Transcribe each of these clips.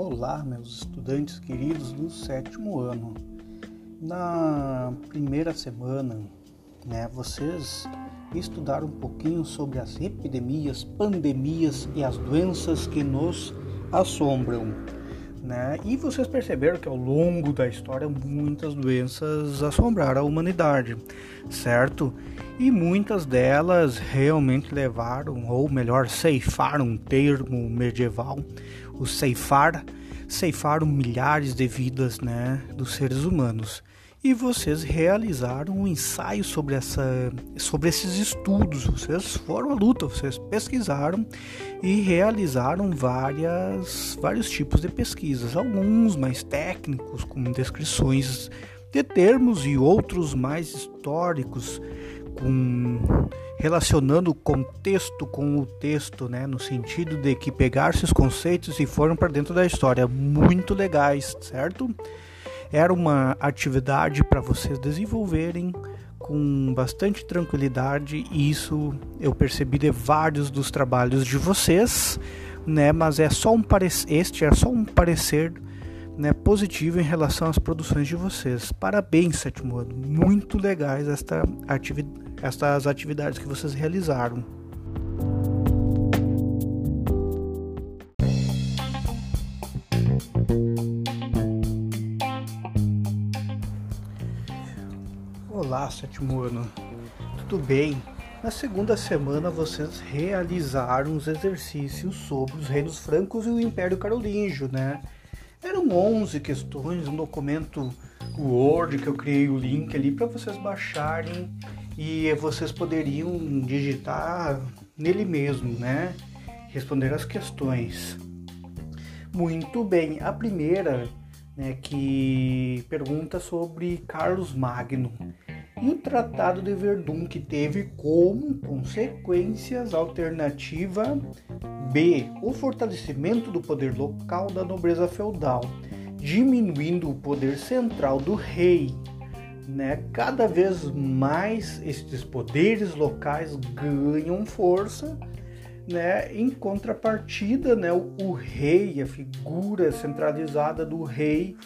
Olá, meus estudantes queridos do sétimo ano. Na primeira semana, né, vocês estudaram um pouquinho sobre as epidemias, pandemias e as doenças que nos assombram. Né? E vocês perceberam que ao longo da história muitas doenças assombraram a humanidade, certo? E muitas delas realmente levaram, ou melhor, ceifaram um termo medieval, o ceifar, ceifaram milhares de vidas né, dos seres humanos. E vocês realizaram um ensaio sobre, essa, sobre esses estudos. Vocês foram à luta, vocês pesquisaram e realizaram várias, vários tipos de pesquisas, alguns mais técnicos, com descrições de termos, e outros mais históricos, com relacionando o contexto com o texto, né, no sentido de que pegar esses conceitos e foram para dentro da história, muito legais, certo? Era uma atividade para vocês desenvolverem com bastante tranquilidade e isso eu percebi de vários dos trabalhos de vocês, né? Mas é só um parecer, este é só um parecer né, positivo em relação às produções de vocês. Parabéns, sétimo ano. Muito legais esta ativi estas atividades que vocês realizaram. Olá, sétimo ano. Tudo bem? Na segunda semana vocês realizaram os exercícios sobre os reinos francos e o Império Carolíngio, né? Eram 11 questões, um documento Word que eu criei o link ali para vocês baixarem e vocês poderiam digitar nele mesmo, né? Responder as questões. Muito bem, a primeira, né, que pergunta sobre Carlos Magno e o Tratado de Verdun, que teve como consequências alternativa B. O fortalecimento do poder local da nobreza feudal, diminuindo o poder central do rei. Né? Cada vez mais estes poderes locais ganham força. Né? Em contrapartida, né, o, o rei, a figura centralizada do rei,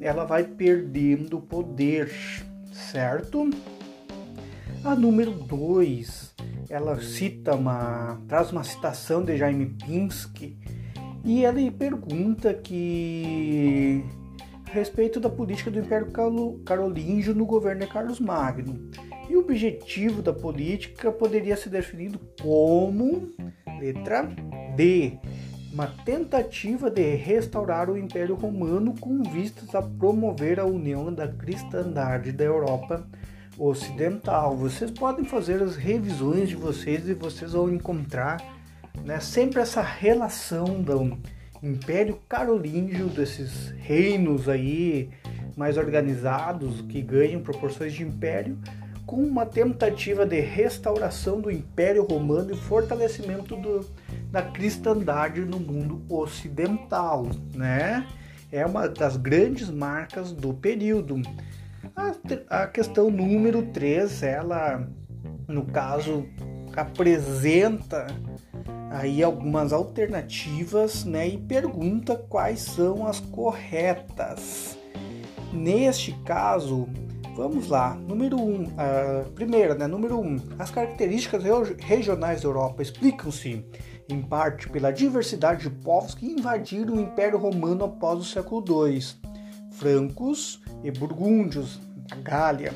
ela vai perdendo poder certo? A número 2, ela cita uma, traz uma citação de Jaime Pinsky e ele pergunta que a respeito da política do Império Carolíngio no governo de Carlos Magno. E o objetivo da política poderia ser definido como letra D, uma tentativa de restaurar o Império Romano com vistas a promover a união da cristandade da Europa Ocidental. Vocês podem fazer as revisões de vocês e vocês vão encontrar né, sempre essa relação do Império Carolíngio, desses reinos aí mais organizados que ganham proporções de império, com uma tentativa de restauração do Império Romano e fortalecimento do, da cristandade no mundo ocidental, né? É uma das grandes marcas do período. A, a questão número 3, ela, no caso, apresenta aí algumas alternativas, né? E pergunta quais são as corretas. Neste caso, Vamos lá. Número 1. Um, uh, primeira, né? Número 1. Um, as características regionais da Europa explicam-se, em parte, pela diversidade de povos que invadiram o Império Romano após o século II. Francos e burgúndios, na Gália.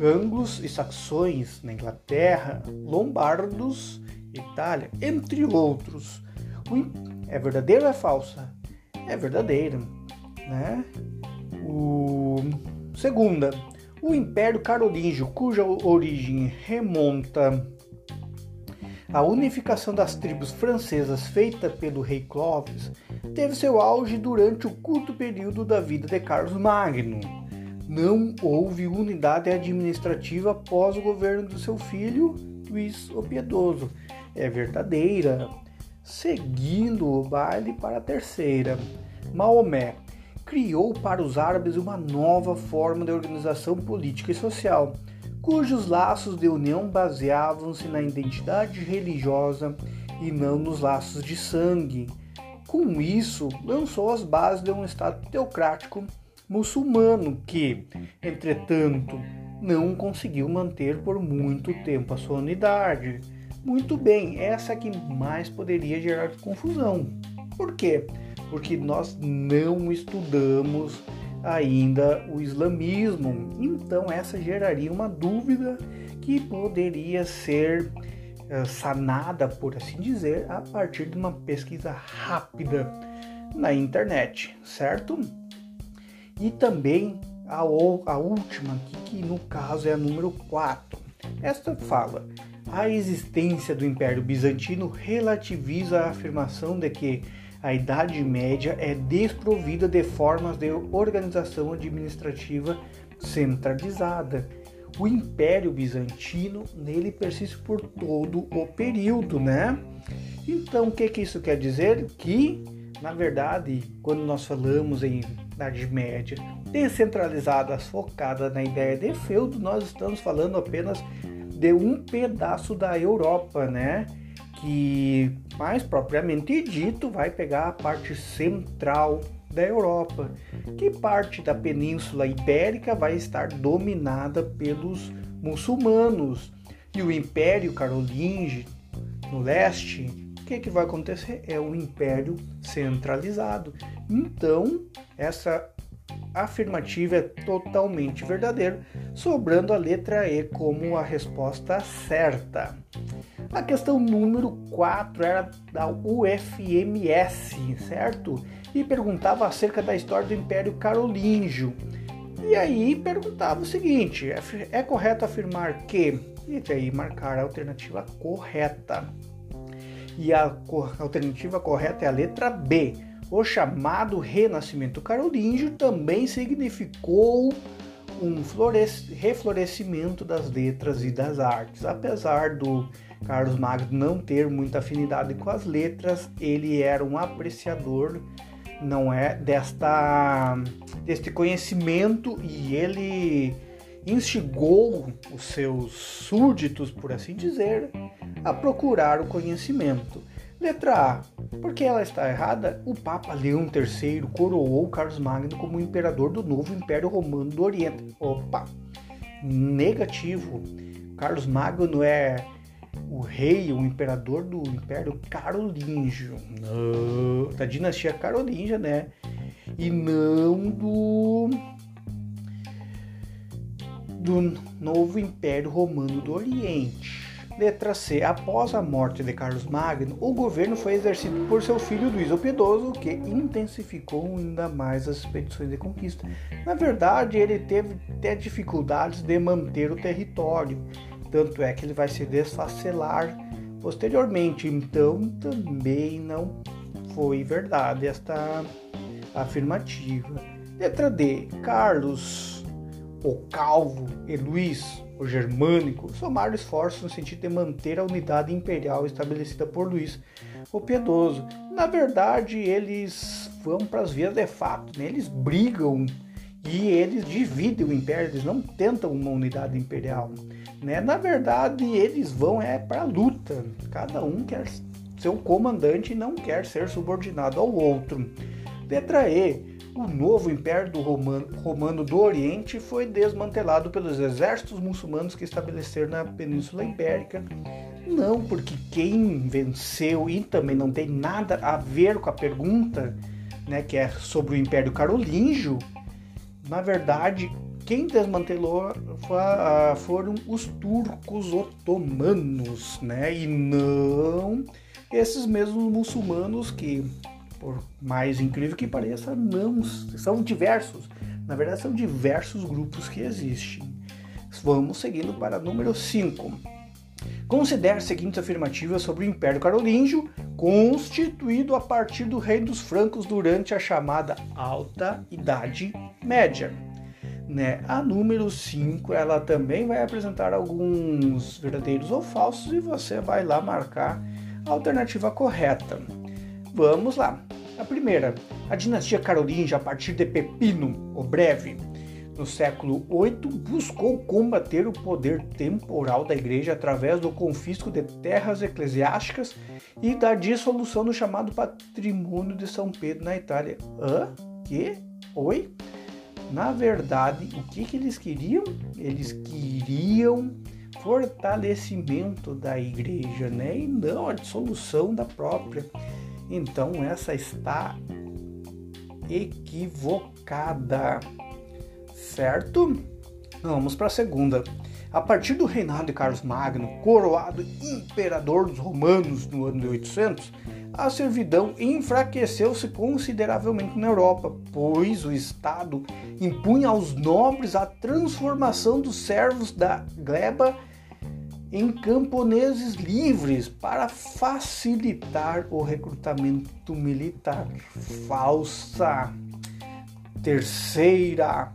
Anglos e saxões, na Inglaterra. Lombardos, Itália, entre outros. É verdadeiro ou é falsa? É verdadeira, né? O... Segunda, o Império Carolíngio, cuja origem remonta à unificação das tribos francesas feita pelo rei Clovis, teve seu auge durante o curto período da vida de Carlos Magno. Não houve unidade administrativa após o governo do seu filho Luís o Piedoso. É verdadeira. Seguindo o baile para a terceira, Maomé criou para os árabes uma nova forma de organização política e social, cujos laços de união baseavam-se na identidade religiosa e não nos laços de sangue, com isso lançou as bases de um Estado teocrático muçulmano que, entretanto, não conseguiu manter por muito tempo a sua unidade. Muito bem, essa que mais poderia gerar confusão. Por quê? Porque nós não estudamos ainda o islamismo. Então essa geraria uma dúvida que poderia ser sanada, por assim dizer, a partir de uma pesquisa rápida na internet, certo? E também a, a última aqui, que no caso é a número 4. Esta fala: a existência do Império Bizantino relativiza a afirmação de que a Idade Média é desprovida de formas de organização administrativa centralizada. O Império Bizantino nele persiste por todo o período, né? Então, o que, que isso quer dizer? Que, na verdade, quando nós falamos em Idade Média descentralizada, focada na ideia de feudo, nós estamos falando apenas de um pedaço da Europa, né? que, mais propriamente dito, vai pegar a parte central da Europa, que parte da Península Ibérica vai estar dominada pelos muçulmanos e o Império Carolíngio no leste, o que, que vai acontecer? É um império centralizado. Então, essa afirmativa é totalmente verdadeira, sobrando a letra E como a resposta certa. A questão número 4 era da UFMS, certo? E perguntava acerca da história do Império Carolíngio. E aí perguntava o seguinte: é, é correto afirmar que. E aí marcar a alternativa correta. E a alternativa correta é a letra B. O chamado Renascimento Carolíngio também significou um reflorescimento das letras e das artes. Apesar do Carlos Magno não ter muita afinidade com as letras, ele era um apreciador, não é, desta deste conhecimento e ele instigou os seus súditos, por assim dizer, a procurar o conhecimento. Letra A. Porque ela está errada, o Papa Leão III coroou Carlos Magno como imperador do novo Império Romano do Oriente. Opa! Negativo. Carlos Magno é o rei, o imperador do Império Carolíngio, da dinastia Carolíngia, né? E não do do novo Império Romano do Oriente. Letra C. Após a morte de Carlos Magno, o governo foi exercido por seu filho Luís o Piedoso, que intensificou ainda mais as expedições de conquista. Na verdade, ele teve até dificuldades de manter o território tanto é que ele vai se desfacelar posteriormente. Então também não foi verdade esta afirmativa. Letra D. Carlos, o Calvo e Luís, o Germânico, somaram esforços no sentido de manter a unidade imperial estabelecida por Luís o Piedoso. Na verdade, eles vão para as vias de fato, né? eles brigam e eles dividem o império, eles não tentam uma unidade imperial. Né? Na verdade, eles vão é para a luta. Cada um quer ser o comandante e não quer ser subordinado ao outro. Letra E. O novo Império do Romano, Romano do Oriente foi desmantelado pelos exércitos muçulmanos que estabeleceram na Península Ibérica. Não, porque quem venceu e também não tem nada a ver com a pergunta, né, que é sobre o Império Carolíngio, na verdade, quem desmantelou foram os turcos otomanos, né? E não esses mesmos muçulmanos que, por mais incrível que pareça, não são diversos. Na verdade, são diversos grupos que existem. Vamos seguindo para número 5. Considere as seguintes afirmativas sobre o Império Carolíngio, constituído a partir do Rei dos Francos durante a chamada Alta Idade Média. Né? A número 5, ela também vai apresentar alguns verdadeiros ou falsos e você vai lá marcar a alternativa correta. Vamos lá. A primeira, a dinastia carolíngia a partir de Pepino, o Breve, no século VIII, buscou combater o poder temporal da Igreja através do confisco de terras eclesiásticas e da dissolução do chamado Patrimônio de São Pedro na Itália. Hã? Que? Oi? Na verdade, o que, que eles queriam? Eles queriam fortalecimento da igreja, né? E não a dissolução da própria. Então essa está equivocada, certo? Vamos para a segunda. A partir do reinado de Carlos Magno, coroado imperador dos romanos no ano de 800, a servidão enfraqueceu-se consideravelmente na Europa, pois o Estado impunha aos nobres a transformação dos servos da gleba em camponeses livres para facilitar o recrutamento militar. Falsa. Terceira,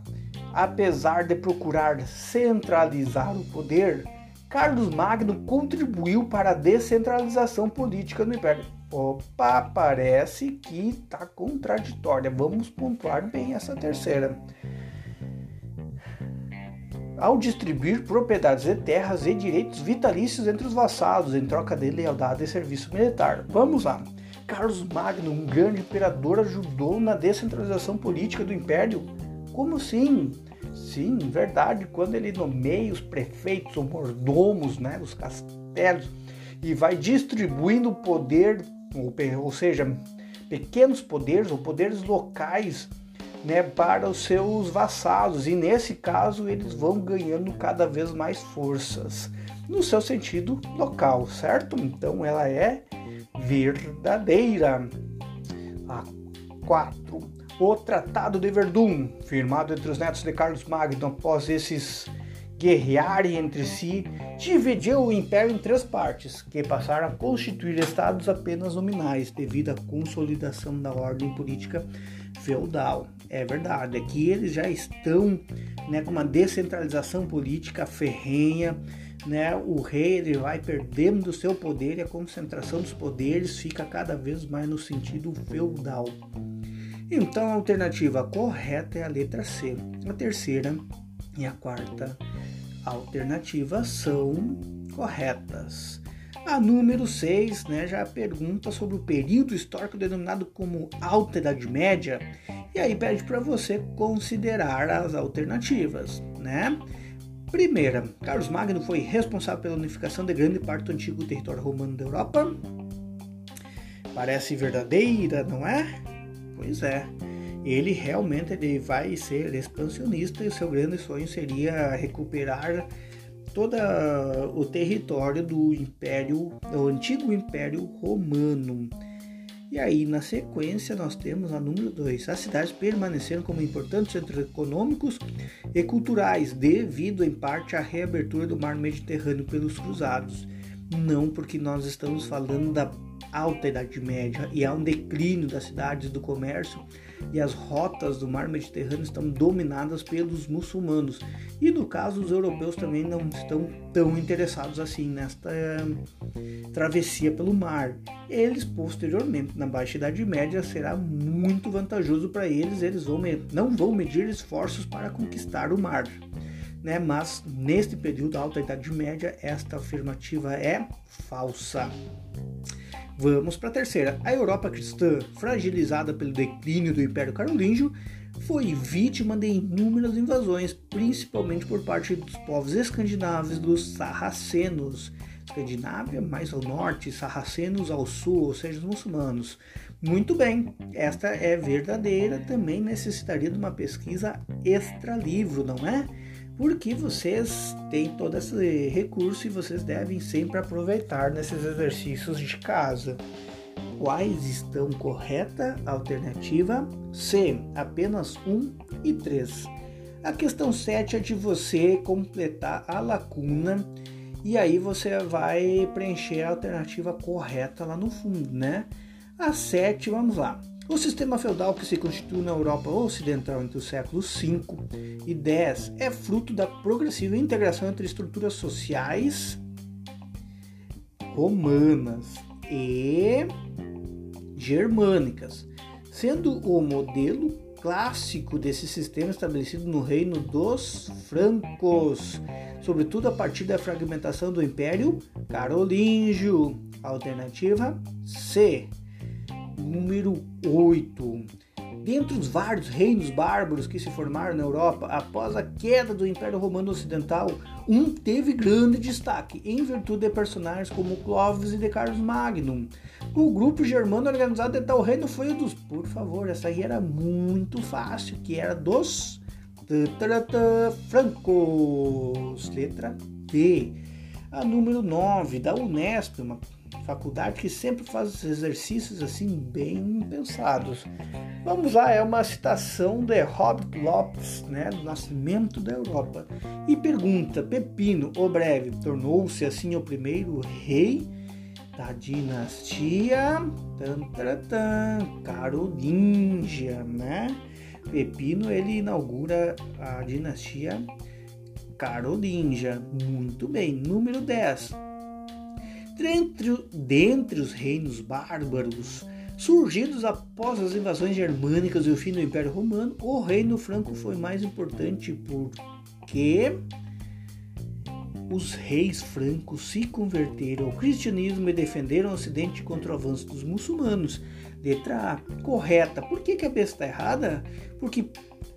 apesar de procurar centralizar o poder, Carlos Magno contribuiu para a descentralização política no Império. Opa, parece que está contraditória. Vamos pontuar bem essa terceira ao distribuir propriedades de terras e direitos vitalícios entre os vassalos em troca de lealdade e serviço militar. Vamos lá. Carlos Magno, um grande imperador, ajudou na descentralização política do império? Como assim? Sim, verdade, quando ele nomeia os prefeitos ou mordomos né, dos castelos e vai distribuindo o poder, ou, ou seja, pequenos poderes ou poderes locais né, para os seus vassalos e nesse caso eles vão ganhando cada vez mais forças no seu sentido local, certo? Então ela é verdadeira. A 4. O Tratado de Verdun, firmado entre os netos de Carlos Magno após esses guerrearem entre si, dividiu o império em três partes, que passaram a constituir estados apenas nominais devido à consolidação da ordem política feudal. É verdade, aqui eles já estão né, com uma descentralização política ferrenha, né? O rei ele vai perdendo seu poder e a concentração dos poderes fica cada vez mais no sentido feudal. Então a alternativa correta é a letra C. A terceira e a quarta alternativa são corretas. A número 6 né, já pergunta sobre o período histórico denominado como Alta Idade Média, e aí pede para você considerar as alternativas. Né? Primeira, Carlos Magno foi responsável pela unificação de grande parte do antigo território romano da Europa. Parece verdadeira, não é? Pois é. Ele realmente ele vai ser expansionista e seu grande sonho seria recuperar todo o território do Império, do antigo Império Romano. E aí, na sequência, nós temos a número 2. As cidades permaneceram como importantes centros econômicos e culturais, devido em parte à reabertura do mar Mediterrâneo pelos cruzados. Não porque nós estamos falando da alta Idade Média e há um declínio das cidades do comércio e as rotas do mar Mediterrâneo estão dominadas pelos muçulmanos. E no caso, os europeus também não estão tão interessados assim nesta eh, travessia pelo mar. Eles, posteriormente, na Baixa Idade Média, será muito vantajoso para eles, eles vão, não vão medir esforços para conquistar o mar. Né? Mas neste período, da Alta Idade Média, esta afirmativa é falsa. Vamos para a terceira. A Europa cristã, fragilizada pelo declínio do Império Carolíngio, foi vítima de inúmeras invasões, principalmente por parte dos povos escandinavos dos sarracenos. Escandinávia mais ao norte, sarracenos ao sul, ou seja, os muçulmanos. Muito bem, esta é verdadeira, também necessitaria de uma pesquisa extra-livro, não é? Porque vocês têm todo esse recurso e vocês devem sempre aproveitar nesses exercícios de casa. Quais estão correta? Alternativa C, apenas 1 e 3. A questão 7 é de você completar a lacuna e aí você vai preencher a alternativa correta lá no fundo, né? A 7, vamos lá. O sistema feudal que se constituiu na Europa Ocidental entre os séculos V e X é fruto da progressiva integração entre estruturas sociais romanas e germânicas, sendo o modelo clássico desse sistema estabelecido no reino dos francos, sobretudo a partir da fragmentação do Império Carolíngio. Alternativa C. Número 8. Dentre os vários reinos bárbaros que se formaram na Europa após a queda do Império Romano Ocidental, um teve grande destaque em virtude de personagens como Clovis e de Carlos Magno. O grupo germano organizado de tal reino foi o dos, por favor, essa aí era muito fácil, que era dos francos. Letra D. A número 9 da Unesp, uma faculdade que sempre faz exercícios assim bem pensados. Vamos lá, é uma citação de Robert Lopes, né, do Nascimento da Europa, e pergunta: Pepino, o breve, tornou-se assim o primeiro rei da dinastia tan, tan, tan, carolíngia, né? Pepino ele inaugura a dinastia carolíngia. Muito bem. Número 10. Dentre, dentre os reinos bárbaros surgidos após as invasões germânicas e o fim do Império Romano, o reino franco foi mais importante porque os reis francos se converteram ao cristianismo e defenderam o Ocidente contra o avanço dos muçulmanos. Letra A, correta. Por que, que a B está errada? Porque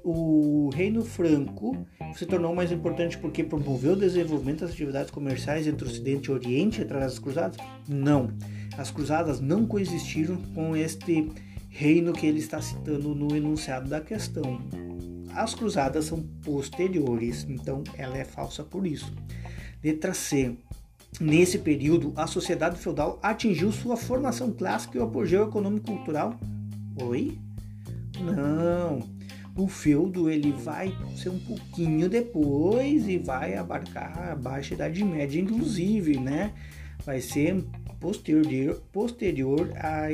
o Reino Franco se tornou mais importante porque promoveu o desenvolvimento das atividades comerciais entre o Ocidente e o Oriente através das cruzadas? Não. As cruzadas não coexistiram com este reino que ele está citando no enunciado da questão. As cruzadas são posteriores, então ela é falsa por isso. Letra C. Nesse período, a sociedade feudal atingiu sua formação clássica e o apogeu econômico-cultural. Oi? Não. O feudo ele vai ser um pouquinho depois e vai abarcar a Baixa Idade Média, inclusive, né? Vai ser posterior, posterior a,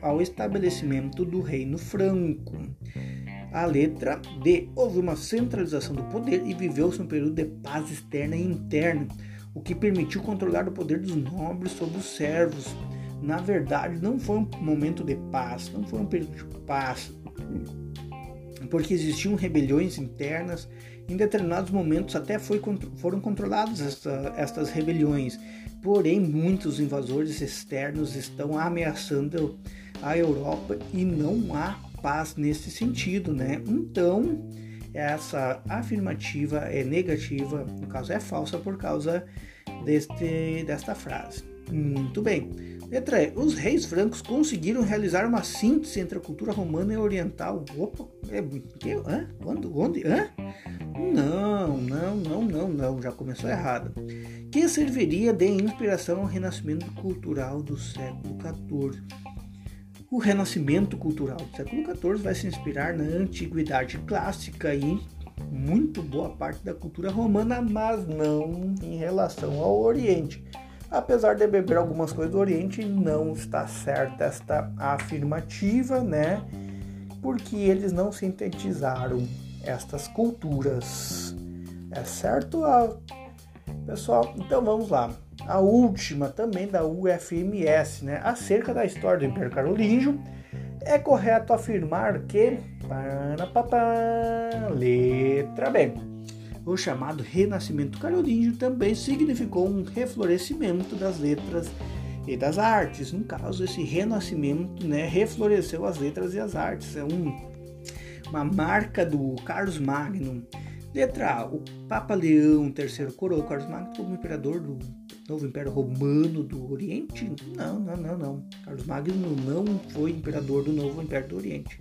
ao estabelecimento do Reino Franco. A letra D. Houve uma centralização do poder e viveu-se um período de paz externa e interna o que permitiu controlar o poder dos nobres sobre os servos. Na verdade, não foi um momento de paz, não foi um período de paz, porque existiam rebeliões internas. Em determinados momentos até foi, foram controladas esta, estas rebeliões, porém muitos invasores externos estão ameaçando a Europa e não há paz nesse sentido, né? Então essa afirmativa é negativa, no caso é falsa por causa deste, desta frase. Muito bem. Letra E. Os reis francos conseguiram realizar uma síntese entre a cultura romana e oriental. Opa, é, que, hã? Quando? Onde? Hã? Não, não, não, não, não, já começou errado. Que serviria de inspiração ao renascimento cultural do século XIV. O renascimento cultural do século XIV vai se inspirar na antiguidade clássica e muito boa parte da cultura romana, mas não em relação ao Oriente. Apesar de beber algumas coisas do Oriente, não está certa esta afirmativa, né? Porque eles não sintetizaram estas culturas. É certo? Pessoal, então vamos lá a última também da UFMS, né? Acerca da história do Império Carolíngio, é correto afirmar que letra B. O chamado Renascimento Carolíngio também significou um reflorescimento das letras e das artes. No caso, esse renascimento né, refloresceu as letras e as artes. É um, uma marca do Carlos Magno. Letra A. O Papa Leão III coroou Carlos Magno como imperador do novo Império Romano do Oriente? Não, não, não, não. Carlos Magno não foi imperador do novo Império do Oriente.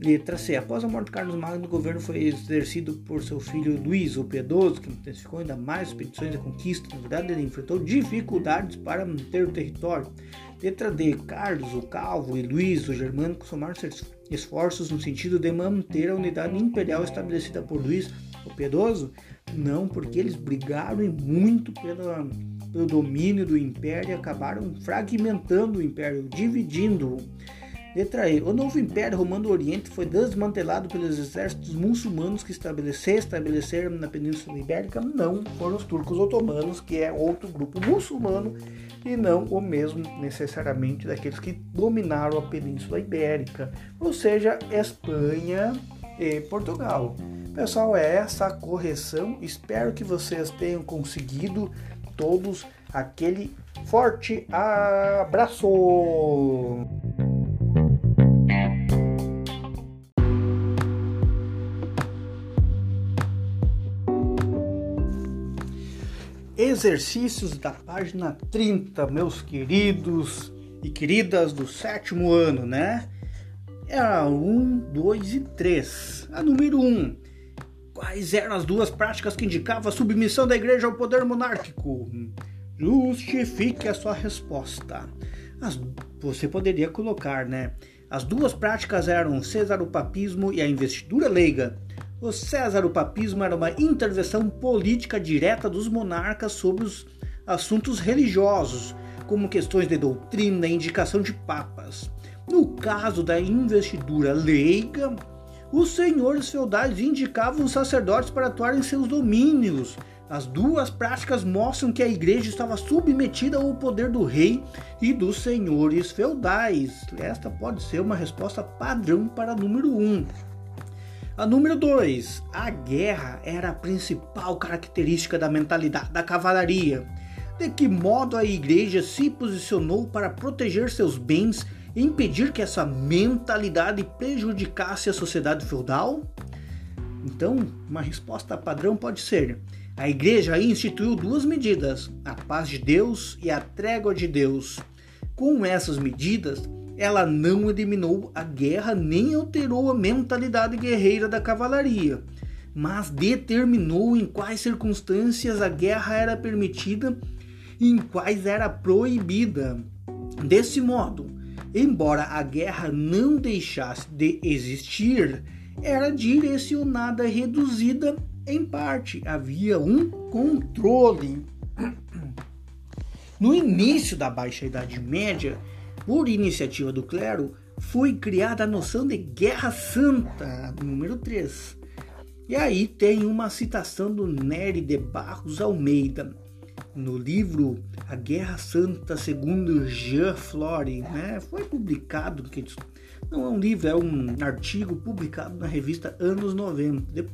Letra C. Após a morte de Carlos Magno, o governo foi exercido por seu filho Luís, o Piedoso, que intensificou ainda mais expedições de conquista. Na verdade, ele enfrentou dificuldades para manter o território. Letra D. Carlos, o Calvo e Luís, o Germânico, somaram seus esforços no sentido de manter a unidade imperial estabelecida por Luís, o Piedoso, não, porque eles brigaram muito pela, pelo domínio do império e acabaram fragmentando o império, dividindo-o. Letra E. O novo Império Romano do Oriente foi desmantelado pelos exércitos muçulmanos que se estabeleceram na Península Ibérica. Não, foram os turcos otomanos, que é outro grupo muçulmano, e não o mesmo necessariamente daqueles que dominaram a Península Ibérica, ou seja, Espanha e Portugal. Pessoal, é essa a correção. Espero que vocês tenham conseguido todos aquele forte abraço! Exercícios da página 30, meus queridos e queridas do sétimo ano, né? É a 1, 2 e 3. A número 1. Quais eram as duas práticas que indicavam a submissão da igreja ao poder monárquico? Justifique a sua resposta. As, você poderia colocar, né? As duas práticas eram o cesaropapismo e a investidura leiga. O cesaropapismo era uma intervenção política direta dos monarcas sobre os assuntos religiosos, como questões de doutrina e indicação de papas. No caso da investidura leiga, os senhores feudais indicavam sacerdotes para atuar em seus domínios, as duas práticas mostram que a igreja estava submetida ao poder do rei e dos senhores feudais. Esta pode ser uma resposta padrão para número 1. Um. A número 2. A guerra era a principal característica da mentalidade da cavalaria. De que modo a igreja se posicionou para proteger seus bens impedir que essa mentalidade prejudicasse a sociedade feudal? Então, uma resposta padrão pode ser: a igreja instituiu duas medidas, a paz de Deus e a trégua de Deus. Com essas medidas, ela não eliminou a guerra nem alterou a mentalidade guerreira da cavalaria, mas determinou em quais circunstâncias a guerra era permitida e em quais era proibida. Desse modo, embora a guerra não deixasse de existir, era direcionada reduzida em parte, havia um controle. No início da Baixa Idade Média, por iniciativa do clero, foi criada a noção de Guerra Santa, número 3. E aí tem uma citação do Nery de Barros Almeida, no livro A Guerra Santa segundo Jean Flore, né? Foi publicado, não é um livro, é um artigo publicado na revista Anos 90,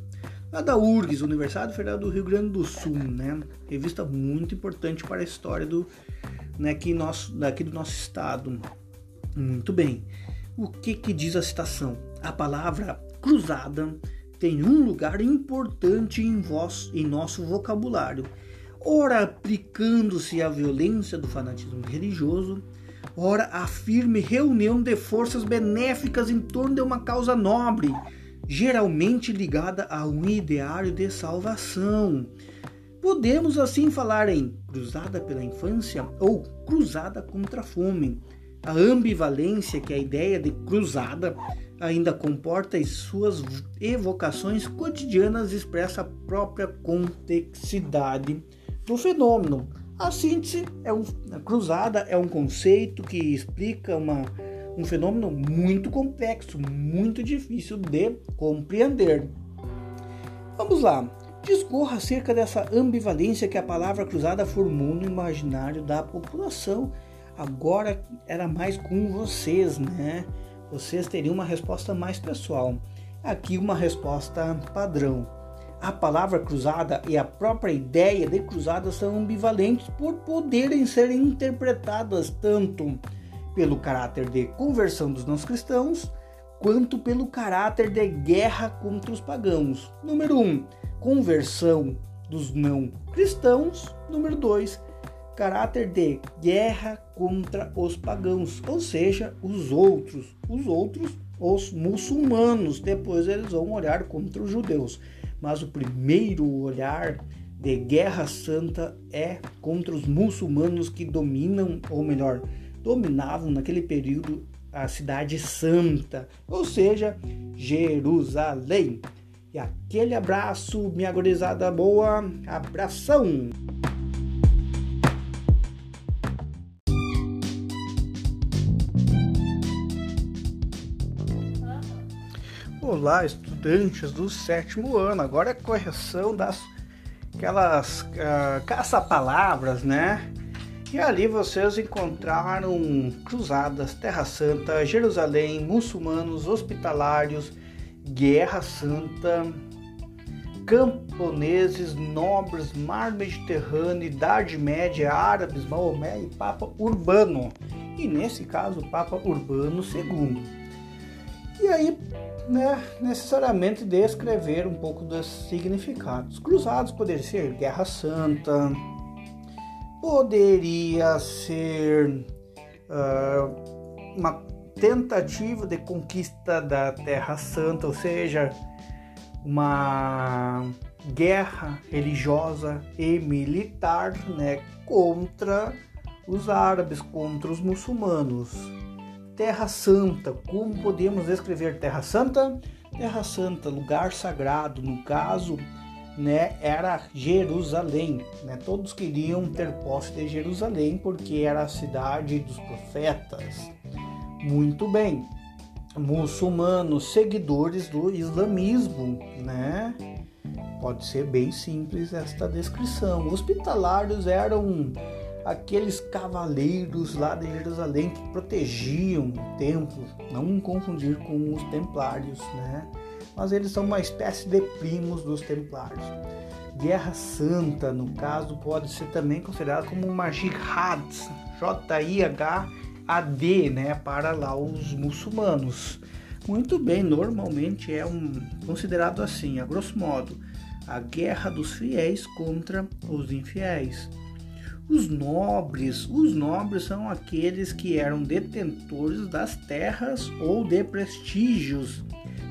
a da URGS, Universidade Federal do Rio Grande do Sul, né? Revista muito importante para a história do, né, aqui, nosso, daqui do nosso estado. Muito bem. O que, que diz a citação? A palavra cruzada tem um lugar importante em, vós, em nosso vocabulário, ora aplicando-se à violência do fanatismo religioso, ora a firme reunião de forças benéficas em torno de uma causa nobre, geralmente ligada a um ideário de salvação. Podemos assim falar em cruzada pela infância ou cruzada contra a fome. A ambivalência que a ideia de cruzada ainda comporta em suas evocações cotidianas expressa a própria complexidade do fenômeno. A síntese é um, a cruzada é um conceito que explica uma um fenômeno muito complexo, muito difícil de compreender. Vamos lá. Discorra acerca dessa ambivalência que a palavra cruzada formou no imaginário da população. Agora era mais com vocês, né? Vocês teriam uma resposta mais pessoal. Aqui uma resposta padrão. A palavra cruzada e a própria ideia de cruzada são ambivalentes por poderem ser interpretadas tanto pelo caráter de conversão dos não cristãos, quanto pelo caráter de guerra contra os pagãos. Número 1, um, conversão dos não cristãos. Número 2, caráter de guerra contra os pagãos, ou seja, os outros, os outros, os muçulmanos. Depois eles vão olhar contra os judeus. Mas o primeiro olhar de guerra santa é contra os muçulmanos que dominam, ou melhor, dominavam naquele período a cidade santa, ou seja, Jerusalém. E aquele abraço, minha gorizada boa, abração! Estudantes do sétimo ano. Agora é correção das aquelas uh, caça-palavras, né? E ali vocês encontraram cruzadas, Terra Santa, Jerusalém, muçulmanos, hospitalários, Guerra Santa, camponeses, nobres, mar Mediterrâneo, Idade Média, árabes, Maomé e Papa Urbano. E nesse caso, Papa Urbano II. E aí né, necessariamente descrever um pouco dos significados. Cruzados poderia ser Guerra Santa, poderia ser uh, uma tentativa de conquista da Terra Santa, ou seja, uma guerra religiosa e militar né, contra os árabes, contra os muçulmanos. Terra Santa. Como podemos descrever Terra Santa? Terra Santa, lugar sagrado, no caso, né, era Jerusalém. Né? Todos queriam ter posse de Jerusalém porque era a cidade dos profetas. Muito bem. Muçulmanos, seguidores do islamismo, né? Pode ser bem simples esta descrição. Hospitalários eram aqueles cavaleiros lá de Jerusalém que protegiam o templo, não confundir com os templários, né? Mas eles são uma espécie de primos dos templários. Guerra Santa, no caso, pode ser também considerada como uma jihad, J-I-H-A-D, né, para lá os muçulmanos. Muito bem, normalmente é um, considerado assim, a grosso modo, a guerra dos fiéis contra os infiéis. Os nobres, os nobres são aqueles que eram detentores das terras ou de prestígios,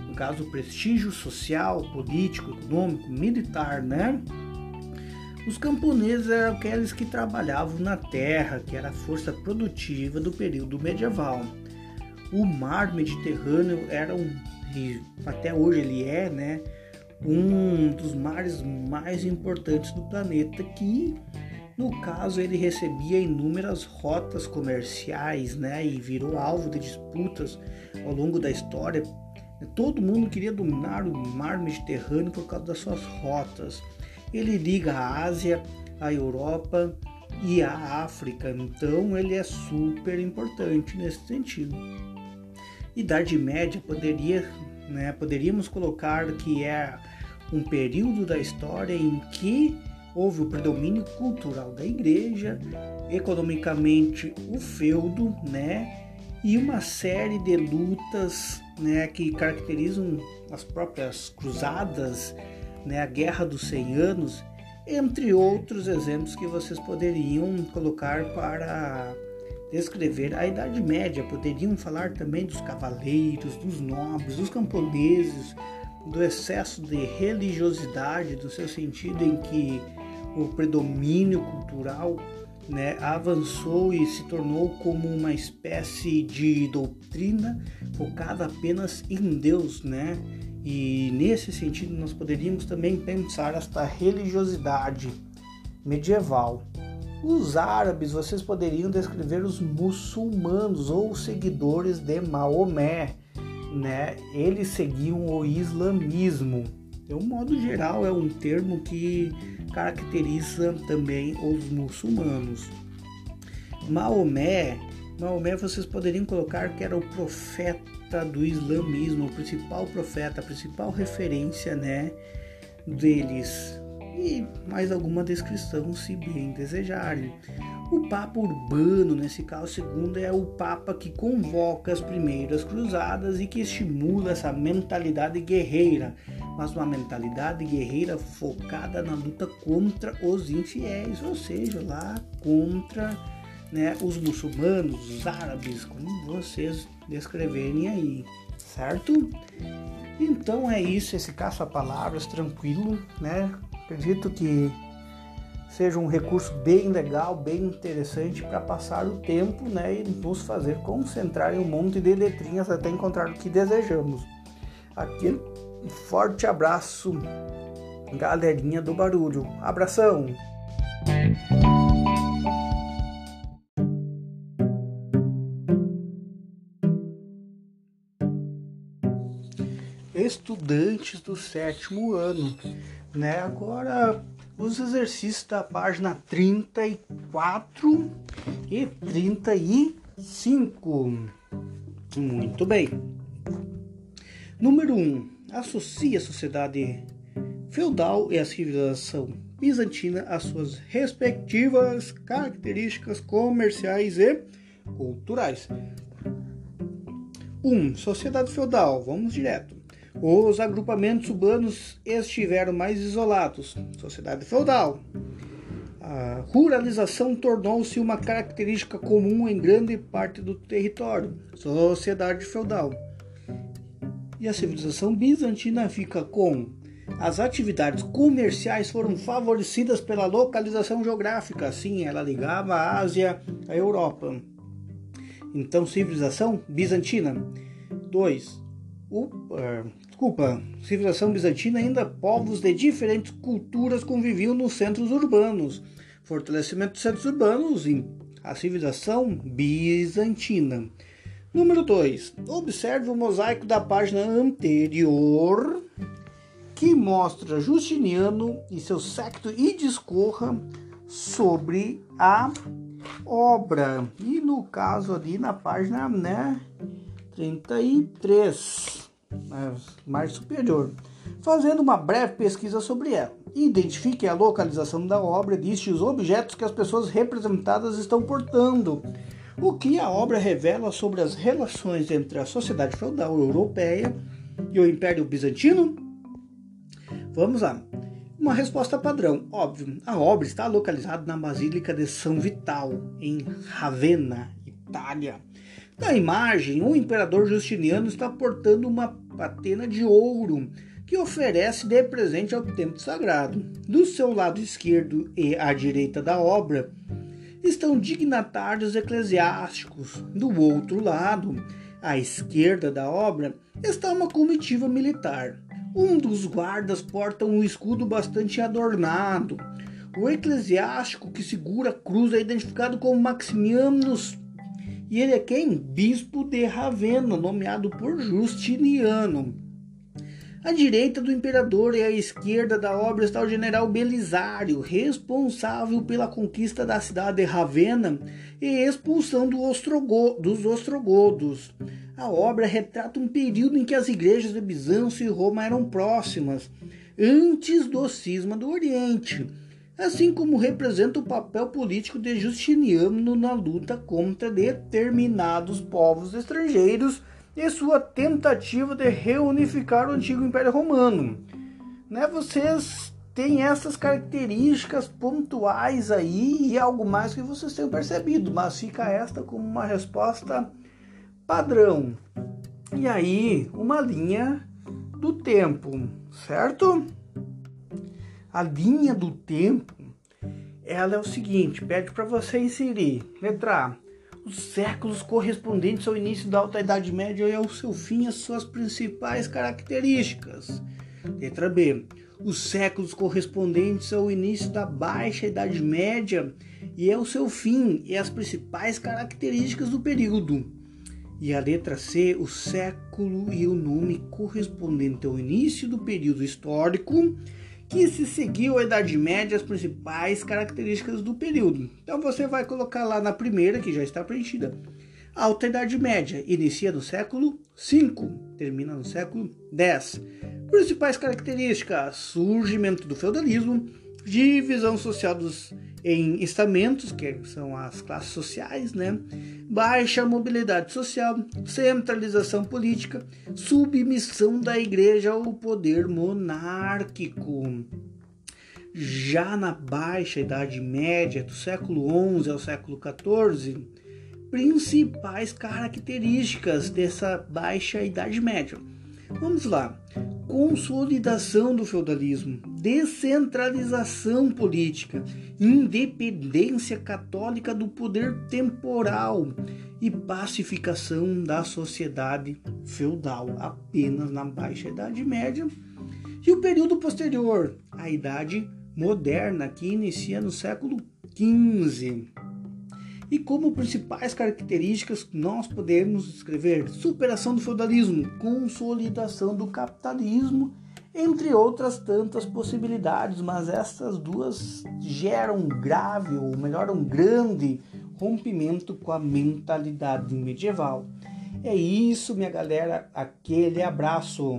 no caso prestígio social, político, econômico, militar, né? Os camponeses eram aqueles que trabalhavam na terra, que era a força produtiva do período medieval. O mar Mediterrâneo era um, até hoje ele é, né, um dos mares mais importantes do planeta que no caso, ele recebia inúmeras rotas comerciais né, e virou alvo de disputas ao longo da história. Todo mundo queria dominar o mar Mediterrâneo por causa das suas rotas. Ele liga a Ásia, a Europa e a África, então ele é super importante nesse sentido. Idade Média poderia, né, poderíamos colocar que é um período da história em que houve o predomínio cultural da igreja, economicamente o feudo, né? E uma série de lutas, né, que caracterizam as próprias cruzadas, né, a Guerra dos 100 Anos, entre outros exemplos que vocês poderiam colocar para descrever a Idade Média. Poderiam falar também dos cavaleiros, dos nobres, dos camponeses, do excesso de religiosidade, do seu sentido em que o predomínio cultural né, avançou e se tornou como uma espécie de doutrina focada apenas em Deus, né? E nesse sentido nós poderíamos também pensar esta religiosidade medieval. Os árabes, vocês poderiam descrever os muçulmanos ou seguidores de Maomé, né? Eles seguiam o islamismo. De um modo geral, é um termo que caracteriza também os muçulmanos. Maomé, Maomé vocês poderiam colocar que era o profeta do islamismo, o principal profeta, a principal referência, né, deles. E mais alguma descrição, se bem desejarem. O Papa Urbano, nesse caso segundo, é o Papa que convoca as primeiras cruzadas e que estimula essa mentalidade guerreira, mas uma mentalidade guerreira focada na luta contra os infiéis, ou seja, lá contra né, os muçulmanos, os árabes, como vocês descreverem aí, certo? Então é isso, esse caça-palavras tranquilo, né? Acredito que seja um recurso bem legal, bem interessante para passar o tempo né, e nos fazer concentrar em um monte de letrinhas até encontrar o que desejamos. Aquele forte abraço, galerinha do barulho. Abração! estudantes do sétimo ano, né? Agora os exercícios da página 34 e 35. Muito bem. Número 1. Um, associa a sociedade feudal e a civilização bizantina às suas respectivas características comerciais e culturais. 1. Um, sociedade feudal. Vamos direto. Os agrupamentos urbanos estiveram mais isolados. Sociedade feudal. A ruralização tornou-se uma característica comum em grande parte do território. Sociedade feudal. E a civilização bizantina fica com as atividades comerciais foram favorecidas pela localização geográfica, sim, ela ligava a Ásia à Europa. Então, civilização bizantina. 2. Uh, desculpa, civilização bizantina ainda povos de diferentes culturas conviviam nos centros urbanos. Fortalecimento dos centros urbanos em a civilização bizantina. Número 2. Observe o mosaico da página anterior que mostra Justiniano e seu séquito e discorra sobre a obra. E no caso ali na página né, 33, né, mais superior, fazendo uma breve pesquisa sobre ela. Identifique a localização da obra e liste os objetos que as pessoas representadas estão portando. O que a obra revela sobre as relações entre a sociedade feudal europeia e o Império Bizantino? Vamos lá. Uma resposta padrão, óbvio. A obra está localizada na Basílica de São Vital, em Ravenna, Itália. Na imagem, o imperador Justiniano está portando uma patena de ouro que oferece de presente ao templo sagrado. Do seu lado esquerdo e à direita da obra estão dignatários eclesiásticos. Do outro lado, à esquerda da obra, está uma comitiva militar. Um dos guardas porta um escudo bastante adornado. O eclesiástico que segura a cruz é identificado como Maximianus. E ele é quem? Bispo de Ravenna, nomeado por Justiniano. À direita do imperador e à esquerda da obra está o general Belisário, responsável pela conquista da cidade de Ravenna e expulsão do Ostrogo, dos ostrogodos. A obra retrata um período em que as igrejas de Bizâncio e Roma eram próximas, antes do cisma do Oriente, assim como representa o papel político de Justiniano na luta contra determinados povos estrangeiros e sua tentativa de reunificar o antigo Império Romano. Né, vocês têm essas características pontuais aí e algo mais que vocês tenham percebido, mas fica esta como uma resposta padrão. E aí, uma linha do tempo, certo? A linha do tempo, ela é o seguinte, pede para você inserir, letra A, os séculos correspondentes ao início da Alta Idade Média e ao seu fim as suas principais características. Letra B, os séculos correspondentes ao início da Baixa Idade Média e ao seu fim e as principais características do período. E a letra C, o século e o nome correspondente ao início do período histórico que se seguiu a Idade Média as principais características do período. Então você vai colocar lá na primeira, que já está preenchida. Alta Idade Média inicia no século V, termina no século X. Principais características: surgimento do feudalismo, divisão social dos em estamentos, que são as classes sociais, né? baixa mobilidade social, centralização política, submissão da igreja ao poder monárquico. Já na baixa Idade Média, do século XI ao século XIV, principais características dessa baixa Idade Média. Vamos lá consolidação do feudalismo, descentralização política, independência católica do poder temporal e pacificação da sociedade feudal apenas na Baixa Idade Média. E o período posterior, a Idade Moderna, que inicia no século XV. E como principais características nós podemos descrever superação do feudalismo, consolidação do capitalismo, entre outras tantas possibilidades, mas essas duas geram um grave, ou melhor, um grande rompimento com a mentalidade medieval. É isso, minha galera, aquele abraço.